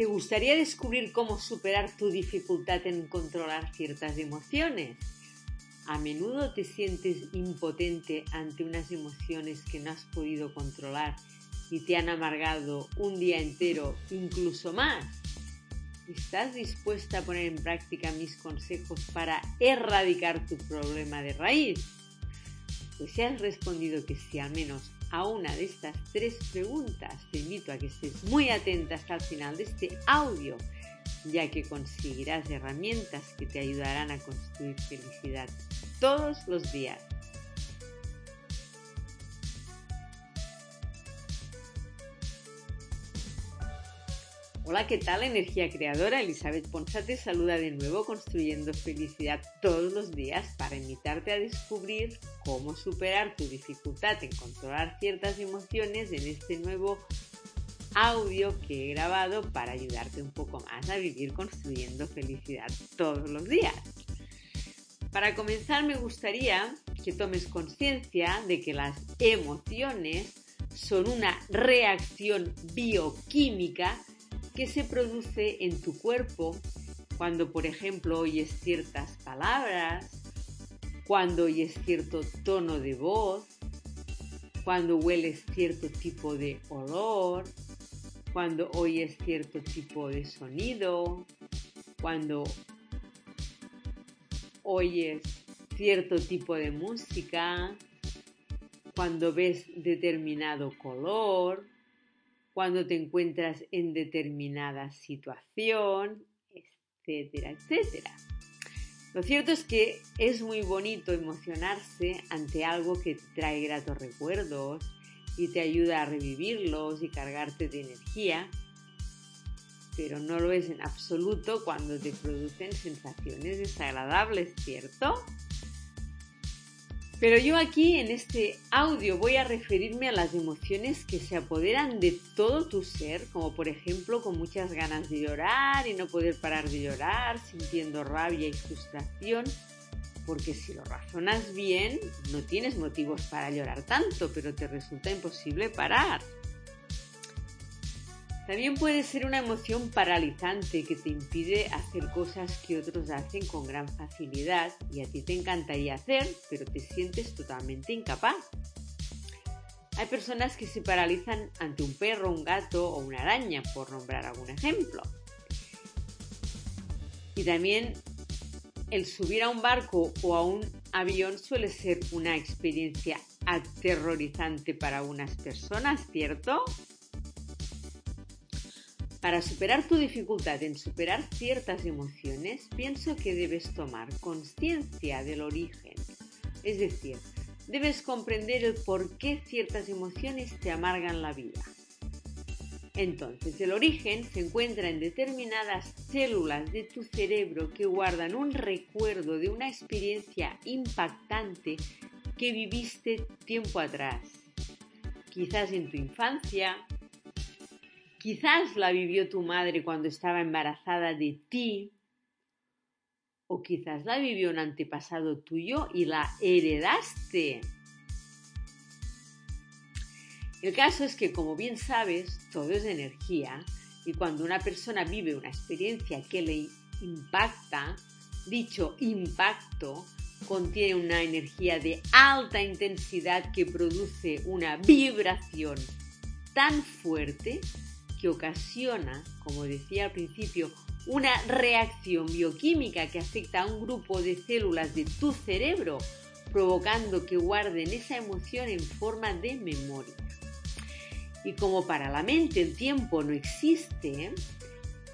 ¿Te gustaría descubrir cómo superar tu dificultad en controlar ciertas emociones? A menudo te sientes impotente ante unas emociones que no has podido controlar y te han amargado un día entero, incluso más. ¿Estás dispuesta a poner en práctica mis consejos para erradicar tu problema de raíz? Pues si has respondido que sí, al menos a una de estas tres preguntas, te invito a que estés muy atenta hasta el final de este audio, ya que conseguirás herramientas que te ayudarán a construir felicidad todos los días. Hola, ¿qué tal? Energía creadora. Elizabeth Ponsa te saluda de nuevo construyendo felicidad todos los días para invitarte a descubrir cómo superar tu dificultad en controlar ciertas emociones en este nuevo audio que he grabado para ayudarte un poco más a vivir construyendo felicidad todos los días. Para comenzar me gustaría que tomes conciencia de que las emociones son una reacción bioquímica que se produce en tu cuerpo cuando, por ejemplo, oyes ciertas palabras, cuando oyes cierto tono de voz, cuando hueles cierto tipo de olor, cuando oyes cierto tipo de sonido, cuando oyes cierto tipo de música, cuando ves determinado color, cuando te encuentras en determinada situación, etcétera, etcétera. Lo cierto es que es muy bonito emocionarse ante algo que trae gratos recuerdos y te ayuda a revivirlos y cargarte de energía, pero no lo es en absoluto cuando te producen sensaciones desagradables, ¿cierto? Pero yo aquí en este audio voy a referirme a las emociones que se apoderan de todo tu ser, como por ejemplo con muchas ganas de llorar y no poder parar de llorar, sintiendo rabia y frustración, porque si lo razonas bien, no tienes motivos para llorar tanto, pero te resulta imposible parar. También puede ser una emoción paralizante que te impide hacer cosas que otros hacen con gran facilidad y a ti te encantaría hacer, pero te sientes totalmente incapaz. Hay personas que se paralizan ante un perro, un gato o una araña, por nombrar algún ejemplo. Y también el subir a un barco o a un avión suele ser una experiencia aterrorizante para unas personas, ¿cierto? Para superar tu dificultad en superar ciertas emociones, pienso que debes tomar conciencia del origen. Es decir, debes comprender el por qué ciertas emociones te amargan la vida. Entonces, el origen se encuentra en determinadas células de tu cerebro que guardan un recuerdo de una experiencia impactante que viviste tiempo atrás. Quizás en tu infancia, Quizás la vivió tu madre cuando estaba embarazada de ti, o quizás la vivió un antepasado tuyo y la heredaste. El caso es que, como bien sabes, todo es energía y cuando una persona vive una experiencia que le impacta, dicho impacto contiene una energía de alta intensidad que produce una vibración tan fuerte que ocasiona, como decía al principio, una reacción bioquímica que afecta a un grupo de células de tu cerebro, provocando que guarden esa emoción en forma de memoria. Y como para la mente el tiempo no existe,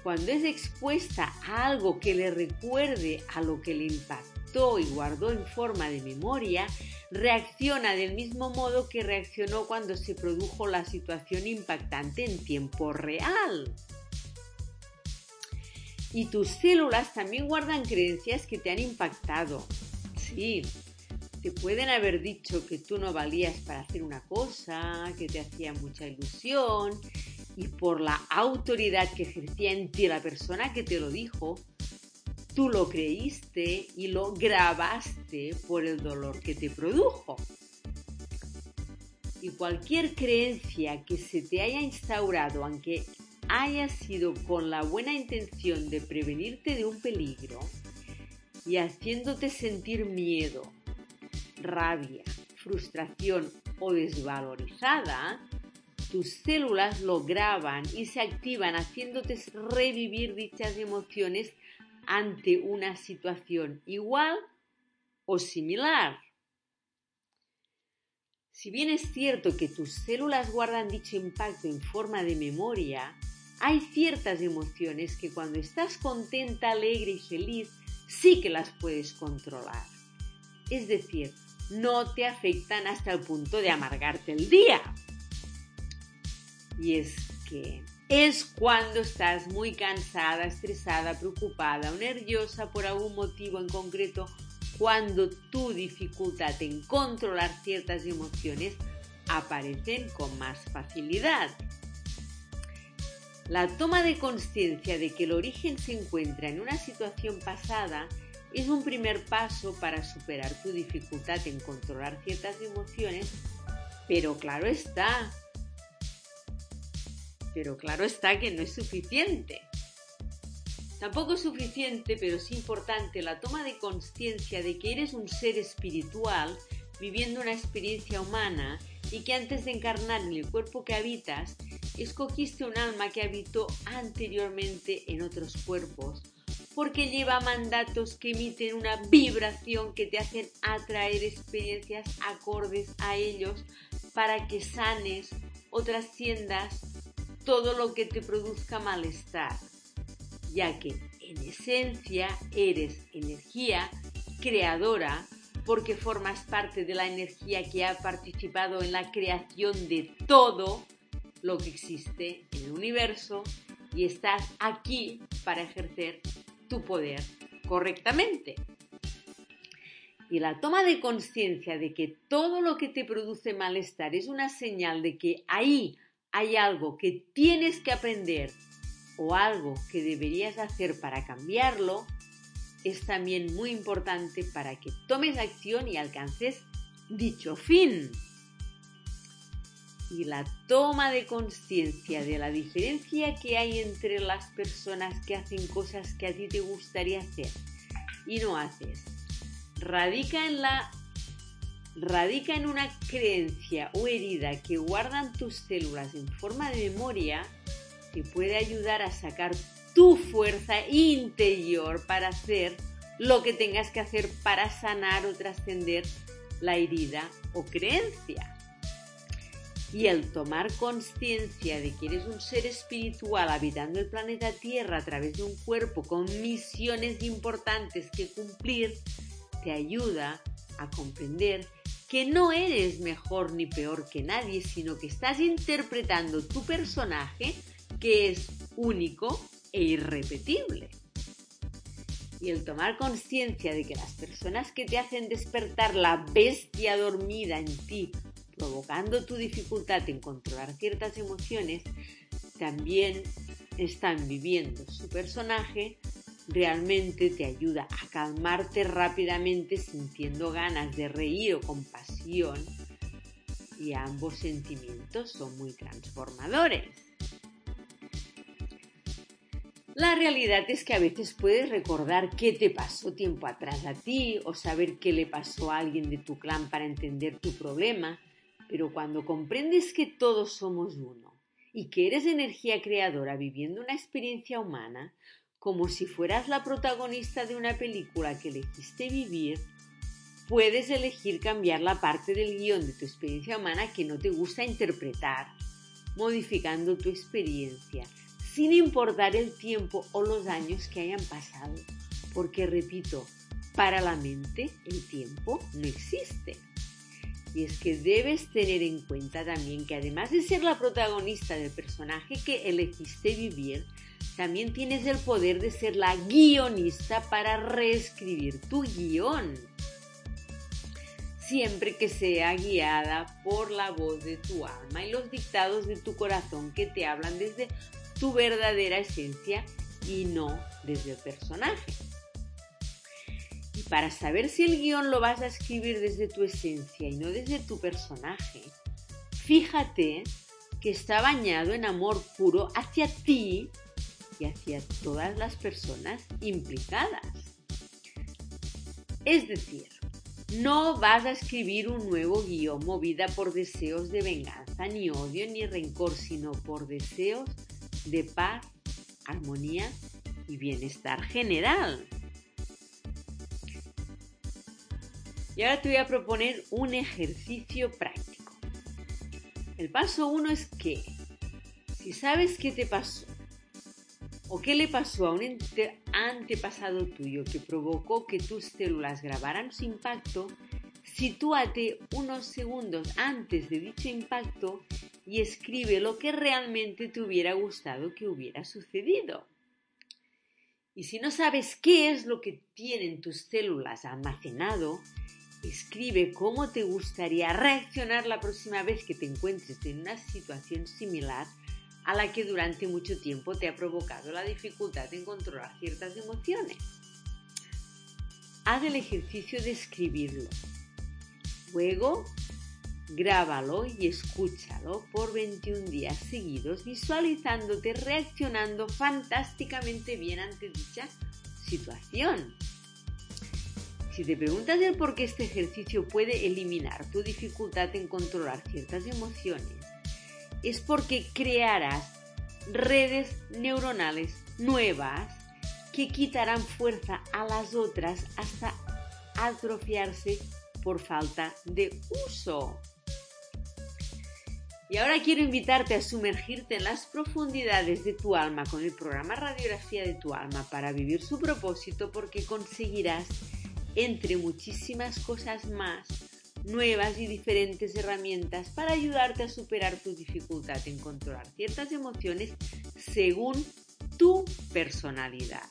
cuando es expuesta a algo que le recuerde a lo que le impactó y guardó en forma de memoria, reacciona del mismo modo que reaccionó cuando se produjo la situación impactante en tiempo real. Y tus células también guardan creencias que te han impactado. Sí, te pueden haber dicho que tú no valías para hacer una cosa, que te hacía mucha ilusión, y por la autoridad que ejercía en ti la persona que te lo dijo, tú lo creíste y lo grabaste por el dolor que te produjo. Y cualquier creencia que se te haya instaurado, aunque haya sido con la buena intención de prevenirte de un peligro y haciéndote sentir miedo, rabia, frustración o desvalorizada, tus células lo graban y se activan haciéndote revivir dichas emociones ante una situación igual o similar. Si bien es cierto que tus células guardan dicho impacto en forma de memoria, hay ciertas emociones que cuando estás contenta, alegre y feliz sí que las puedes controlar. Es decir, no te afectan hasta el punto de amargarte el día. Y es que es cuando estás muy cansada, estresada, preocupada o nerviosa por algún motivo en concreto, cuando tu dificultad en controlar ciertas emociones aparecen con más facilidad. La toma de conciencia de que el origen se encuentra en una situación pasada es un primer paso para superar tu dificultad en controlar ciertas emociones, pero claro está, pero claro está que no es suficiente. Tampoco es suficiente, pero es importante la toma de conciencia de que eres un ser espiritual viviendo una experiencia humana y que antes de encarnar en el cuerpo que habitas, escogiste un alma que habitó anteriormente en otros cuerpos, porque lleva mandatos que emiten una vibración que te hacen atraer experiencias acordes a ellos para que sanes o trasciendas todo lo que te produzca malestar ya que en esencia eres energía creadora porque formas parte de la energía que ha participado en la creación de todo lo que existe en el universo y estás aquí para ejercer tu poder correctamente. Y la toma de conciencia de que todo lo que te produce malestar es una señal de que ahí hay algo que tienes que aprender o algo que deberías hacer para cambiarlo es también muy importante para que tomes acción y alcances dicho fin. Y la toma de conciencia de la diferencia que hay entre las personas que hacen cosas que a ti te gustaría hacer y no haces, radica en la radica en una creencia o herida que guardan tus células en forma de memoria que puede ayudar a sacar tu fuerza interior para hacer lo que tengas que hacer para sanar o trascender la herida o creencia. Y el tomar conciencia de que eres un ser espiritual habitando el planeta Tierra a través de un cuerpo con misiones importantes que cumplir, te ayuda a comprender que no eres mejor ni peor que nadie, sino que estás interpretando tu personaje que es único e irrepetible. Y el tomar conciencia de que las personas que te hacen despertar la bestia dormida en ti, provocando tu dificultad en controlar ciertas emociones, también están viviendo su personaje, realmente te ayuda a calmarte rápidamente sintiendo ganas de reír o compasión y ambos sentimientos son muy transformadores. La realidad es que a veces puedes recordar qué te pasó tiempo atrás a ti o saber qué le pasó a alguien de tu clan para entender tu problema, pero cuando comprendes que todos somos uno y que eres energía creadora viviendo una experiencia humana, como si fueras la protagonista de una película que elegiste vivir, puedes elegir cambiar la parte del guion de tu experiencia humana que no te gusta interpretar, modificando tu experiencia sin importar el tiempo o los años que hayan pasado. Porque, repito, para la mente el tiempo no existe. Y es que debes tener en cuenta también que además de ser la protagonista del personaje que elegiste vivir, también tienes el poder de ser la guionista para reescribir tu guion. Siempre que sea guiada por la voz de tu alma y los dictados de tu corazón que te hablan desde tu verdadera esencia y no desde el personaje. Y para saber si el guion lo vas a escribir desde tu esencia y no desde tu personaje, fíjate que está bañado en amor puro hacia ti y hacia todas las personas implicadas. Es decir, no vas a escribir un nuevo guion movida por deseos de venganza, ni odio, ni rencor, sino por deseos de paz, armonía y bienestar general. Y ahora te voy a proponer un ejercicio práctico. El paso uno es que, si sabes qué te pasó o qué le pasó a un antepasado tuyo que provocó que tus células grabaran su impacto, sitúate unos segundos antes de dicho impacto y escribe lo que realmente te hubiera gustado que hubiera sucedido. Y si no sabes qué es lo que tienen tus células almacenado, Escribe cómo te gustaría reaccionar la próxima vez que te encuentres en una situación similar a la que durante mucho tiempo te ha provocado la dificultad en controlar ciertas emociones. Haz el ejercicio de escribirlo. Luego, grábalo y escúchalo por 21 días seguidos, visualizándote reaccionando fantásticamente bien ante dicha situación. Si te preguntas el por qué este ejercicio puede eliminar tu dificultad en controlar ciertas emociones, es porque crearás redes neuronales nuevas que quitarán fuerza a las otras hasta atrofiarse por falta de uso. Y ahora quiero invitarte a sumergirte en las profundidades de tu alma con el programa Radiografía de tu alma para vivir su propósito porque conseguirás entre muchísimas cosas más, nuevas y diferentes herramientas para ayudarte a superar tu dificultad en controlar ciertas emociones según tu personalidad.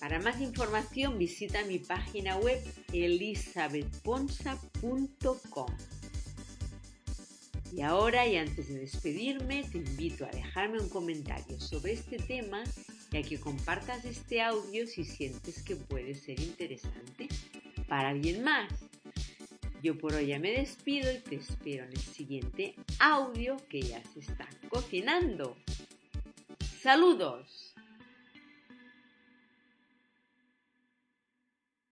Para más información visita mi página web elisabethponsa.com. Y ahora y antes de despedirme, te invito a dejarme un comentario sobre este tema y a que compartas este audio si sientes que puede ser interesante para alguien más. Yo por hoy ya me despido y te espero en el siguiente audio que ya se está cocinando. Saludos.